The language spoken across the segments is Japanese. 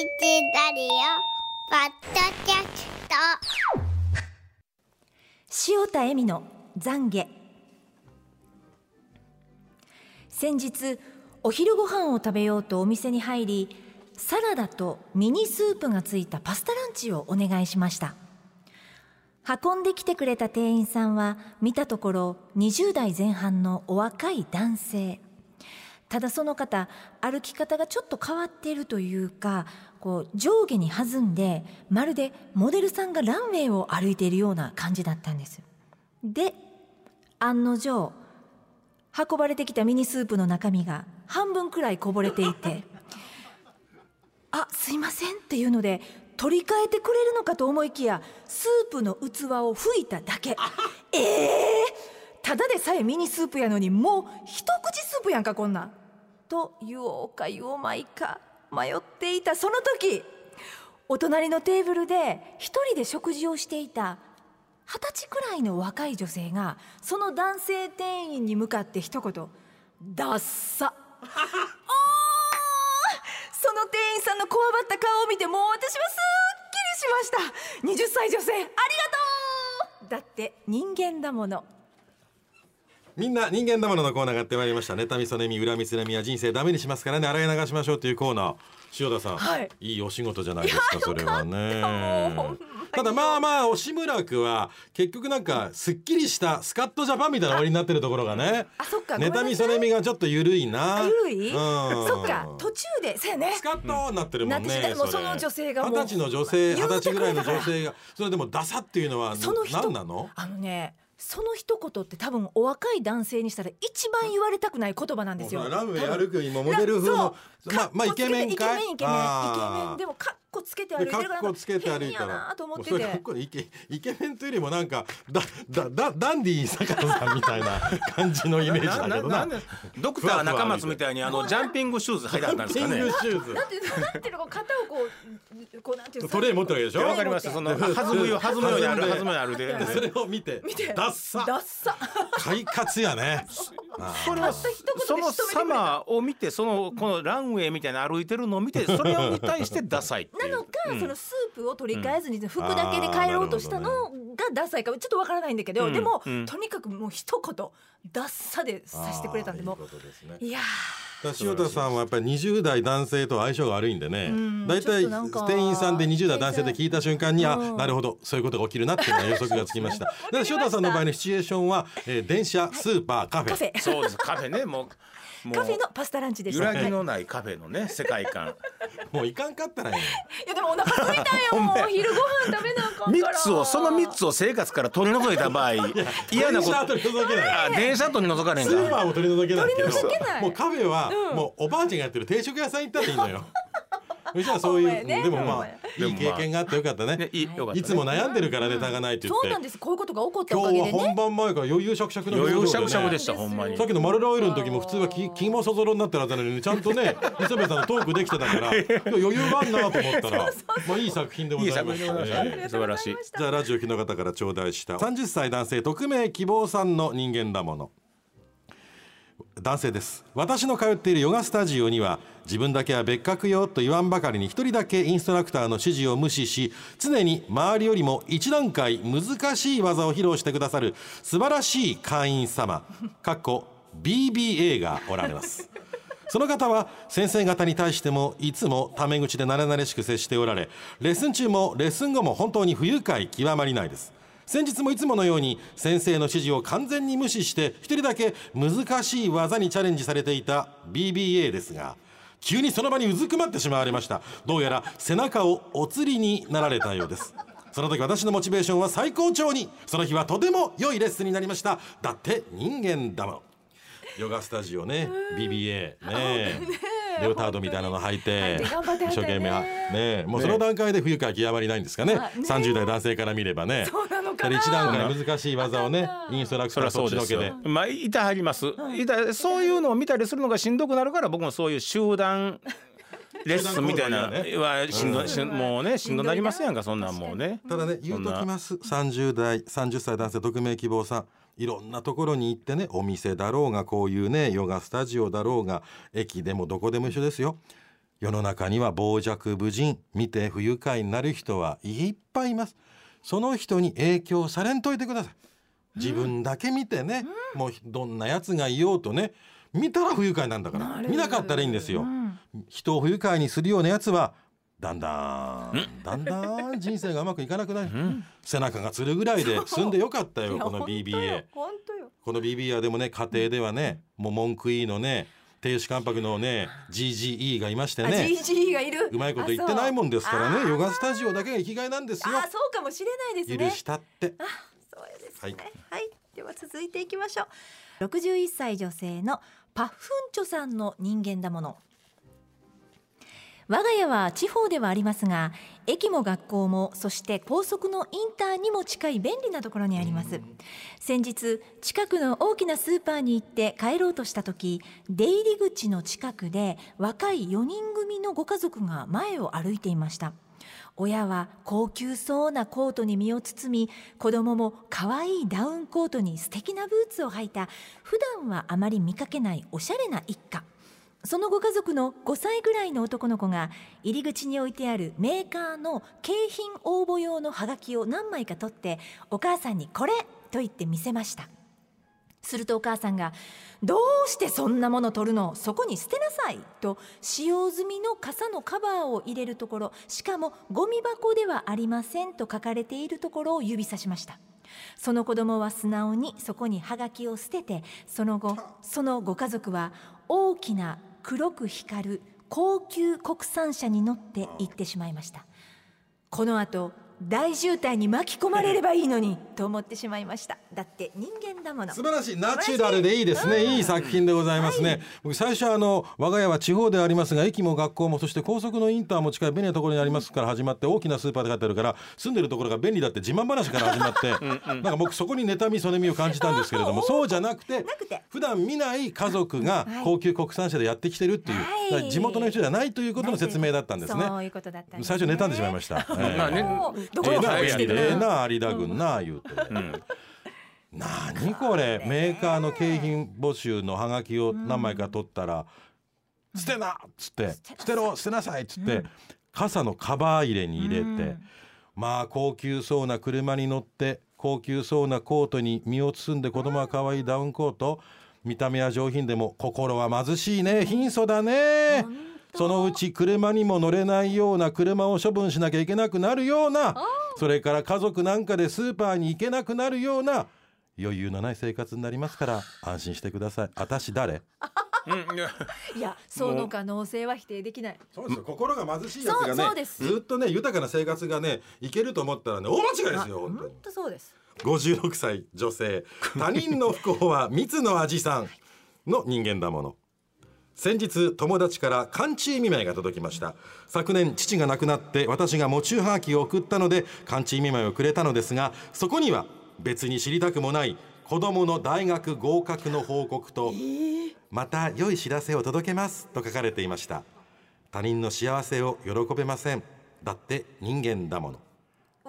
ラリオポッドキャスト。塩田恵美の懺悔。先日お昼ご飯を食べようとお店に入りサラダとミニスープがついたパスタランチをお願いしました。運んできてくれた店員さんは見たところ20代前半のお若い男性。ただその方歩き方がちょっと変わっているというかこう上下に弾んでまるでモデルさんがランウェイを歩いているような感じだったんですで案の定運ばれてきたミニスープの中身が半分くらいこぼれていて「あすいません」っていうので取り替えてくれるのかと思いきやスープの器を拭いただけえ えー、ただでさえミニスープやのにもう一口スープやんかこんなん。と言おうか言おうまいか迷っていたその時お隣のテーブルで一人で食事をしていた二十歳くらいの若い女性がその男性店員に向かって一言「ダッサ」おーその店員さんのこわばった顔を見てもう私はすっきりしました。20歳女性ありがとう。だって人間だものみんな人間だもののコーナーがやってまいりました妬みそねみ恨みつらみは人生ダメにしますからね。洗い流しましょうというコーナー。塩田さん、はい。いいお仕事じゃないですかそれはね。ただまあまあ押村区は結局なんかすっきりしたスカットジャパンみたいな終わりになってるところがね。あそっかごめんなさい。妬みそねみがちょっと緩いな。ゆるい、うん。そっか途中でそうやね。スカッとになってるもんね、うもうれその女性が二十歳の女性二十歳ぐらいの女性が。それでもダサっていうのは何なの？あのねその一言って多分お若い男性にしたら一番言われたくない言葉なんですよ。ランウェイ多分歩くにもモデル風のまあまあイケメンイケメンイケメンイケメン。でもカッコつけて歩いでてるからカッコつけて歩い変たらと思ってて。イケイケメンというよりもなんかだだだダンディー坂野さんみたいな 感じのイメージだけどな。ななでドクター中松みたいにあのジャンピングシューズ履いてあったんですキングかねシューズ。なんていうのなんていうの肩をこうこうなんていうのトレー持ってるわけでしょ？わかります。その弾むよ弾むようにある弾むようにあるでで。それを見て。見て。ダッサ。ダッサ。快活やね それはたった一言でその様を見てそのこのランウェイみたいな歩いてるのを見てそれに対してダサいっていう。なのか、そのスープを取り替えずに服だけで帰ろうとしたのがダサいかちょっとわからないんだけど、うん。でも、うん。とにかくもう一言ダッサでさせてくれたんでもいいことですね。ういやだから塩田さんはやっぱり20代男性と相性が悪いんでね。ん。大体店員さんで20代男性で聞いた瞬間にあうん。なるほどそういうことが起きるなっていうのは予測がつきました。だから塩田さんの場合のシチュエーションは、えー電車スーパーカフェ。カフェ。そうです。カフェねもうもうカフェのパスタランチでした。揺らぎのないカフェのね世界観もういかんかったらいいのいやでもお腹空いたんよもう 昼ご飯食べなあかん三から。つをその三つを生活から取り除いた場合 嫌なこと。電車は取り除けない。あ電車取り除かれんスーかパーも取り除けない。けど取り除けない。もうカフェは、もうおばあちゃんがやってる定食屋さん行ったらいいのよそしたらそういう、ね。でもまあいい経験があってよかったね。ねいたね。いつも悩んでるからネタがないって言って、そうなんです。こういうことが起こったお今日はかげでね。本番前から余裕しゃくしゃくの余裕しゃくしゃくでしたほんまに。さっきのマルラオイルの時も普通は気気もそぞろになってるはずなのにちゃんとね磯部さんのトークできてたから 余裕があんなと思ったらまあいい作品でごい。いざいました。作品でございまねした。素晴らしい。じゃあラジオ機の方から頂戴した30歳男性匿名希望さんの人間だもの男性です。私の通っているヨガスタジオには自分だけは別格よと言わんばかりに一人だけインストラクターの指示を無視し常に周りよりも一段階難しい技を披露してくださる素晴らしい会員様かっこ BBA がおられます。その方は先生方に対してもいつもタメ口で慣れ慣れしく接しておられレッスン中もレッスン後も本当に不愉快極まりないです。先日もいつものように先生の指示を完全に無視して一人だけ難しい技にチャレンジされていた BBA ですが急にその場にうずくまってしまわれました。どうやら背中をお釣りになられたようです。その時私のモチベーションは最高潮にその日はとても良いレッスンになりました。だって人間だものヨガスタジオね BBA ね。レオタードみたいなの履いて一生懸命はねもうその段階で不愉快極まりないんですかね。あね。30代男性から見ればね。そうなのかな。だから一段階難しい技をねインストラクターそっちのけで。まあいたはります。いたそういうのを見たりするのがしんどくなるから僕もそういう集団 レッスンみたいな集はしんどしんもうねしんどなりますやんかそんなんもうね。ただね言うときます。30代30歳男性匿名希望さんいろんなところに行ってねお店だろうがこういうねヨガスタジオだろうが駅でもどこでも一緒ですよ。世の中には傍若無人見て不愉快になる人はいっぱいいます。その人に影響されんといてください。自分だけ見てね、もうどんなやつがいようとね見たら不愉快なんだから見なかったらいいんですよ、人を不愉快にするようなやつはだんだん。だんだん人生がうまくいかなくなる、背中がつるぐらいで済んでよかったよこの BBA 本当よ。この BBA でもね家庭ではねもう文句いいのね亭主関白のね GGE がいましてあね GG がいる。うまいこと言ってないもんですからね。ヨガスタジオだけが生きがいなんですよ。あそうかもしれないですね。許したって。そうですはい。ねはい、では続いていきましょう。61歳女性のパフンチョさんの人間だもの我が家は地方ではありますが駅も学校もそして高速のインターにも近い便利なところにあります。先日近くの大きなスーパーに行って帰ろうとした時出入り口の近くで若い4人組のご家族が前を歩いていました。親は高級そうなコートに身を包み子供も可愛いダウンコートに素敵なブーツを履いた普段はあまり見かけないおしゃれな一家。そのご家族の5歳ぐらいの男の子が入り口に置いてあるメーカーの景品応募用のハガキを何枚か取ってお母さんにこれと言って見せました。するとお母さんが「どうしてそんなもの取るの？そこに捨てなさい」と使用済みの傘のカバーを入れるところしかもゴミ箱ではありませんと書かれているところを指さしました。その子供は素直にそこにハガキを捨ててその後そのご家族は大きな黒く光る高級国産車に乗って行ってしまいました。この後大渋滞に巻き込まれればいいのにと思ってしまいました。だって人間だもの。素晴らしい。ナチュラルでいいですね、いい作品でございますね、僕最初はあの我が家は地方でありますが駅も学校もそして高速のインターも近い便利なところにありますから始まって大きなスーパーで書いてあるから住んでるところが便利だって自慢話から始まって なんか僕そこに妬みそねみを感じたんですけれども そうじゃなくてなくて。普段見ない家族が 高級国産車でやってきてるっていう、はい。地元の人じゃないということの説明だったんですね。そういうことだったんですね。最初妬んでしまいました、ええまあねどこにええな入ってるええな有田軍な言うて、何これメーカーの景品募集のハガキを何枚か取ったら「捨てな!」っつって「捨てろ捨てなさい!」っつって傘のカバー入れに入れてまあ高級そうな車に乗って高級そうなコートに身を包んで子供は可愛いダウンコート見た目は上品でも心は貧しいね。貧相だねそのうち車にも乗れないような車を処分しなきゃいけなくなるようなそれから家族なんかでスーパーに行けなくなるような余裕のない生活になりますから安心してください。私誰？うん。いやその可能性は否定できない。そうですよ。心が貧しいやつがねずっとね豊かな生活がねいけると思ったらね大間違いですよ本当本に当そうです。56歳女性。他人の不幸は蜜の味さんの人間だもの先日友達から寒中見舞いが届きました。昨年父が亡くなって私が喪中はがきを送ったので寒中見舞いをくれたのですがそこには別に知りたくもない子供の大学合格の報告とまた良い知らせを届けますと書かれていました。他人の幸せを喜べません。だって人間だもの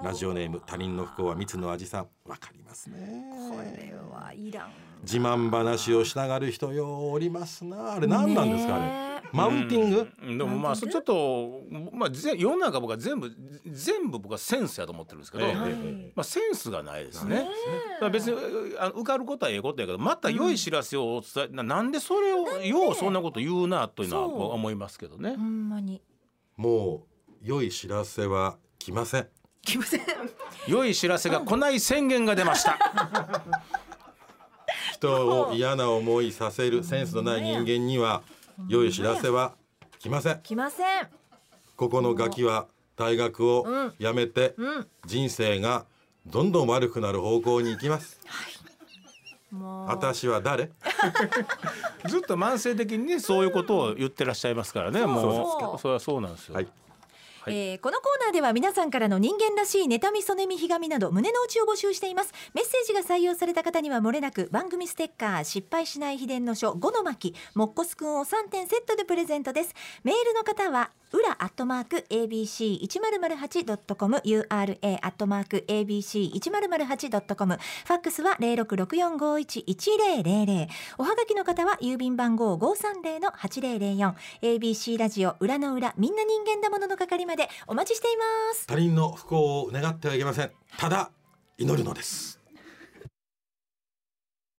ラジオネーム他人の不幸は蜜の味さん。わかりますね。これはいらん自慢話をしたがる人ようおりますな。あれ何なんですかあねれマウンティング、うん。でもまあそちょっとまあぜ世の中僕は全部全部僕はセンスやと思ってるんですけど、ええはい。まあセンスがないですね。だから別にあの受かることはええことやけどまた良い知らせをお伝え、ななんでそれをようそんなこと言うなというのは思いますけどね。ほ。んまに。もう良い知らせは来ません来ません。良い知らせが来ない宣言が出ました。人を嫌な思いさせるセンスのない人間には良い知らせは来ません。来ません。ここのガキは大学を辞めてうん人生がどんどん悪くなる方向に行きます。もう。私は誰？ずっと慢性的にねそういうことを言ってらっしゃいますからね。もう。それはそうなんですよ。はいはいえーこのコーナーでは皆さんからの人間らしい妬み、そねみ、ひがみなど胸の内を募集しています。メッセージが採用された方には漏れなく番組ステッカー、失敗しない秘伝の書、5の巻、もっこすくんを3点セットでプレゼントです。メールの方は、裏アットマーク abc1008.com ura アットマーク abc1008.com ファックスは0664511000おはがきの方は郵便番号530-8004 ABC ラジオ裏の裏みんな人間だものの係までお待ちしています。他人の不幸を願ってはいけません。ただ祈るのです。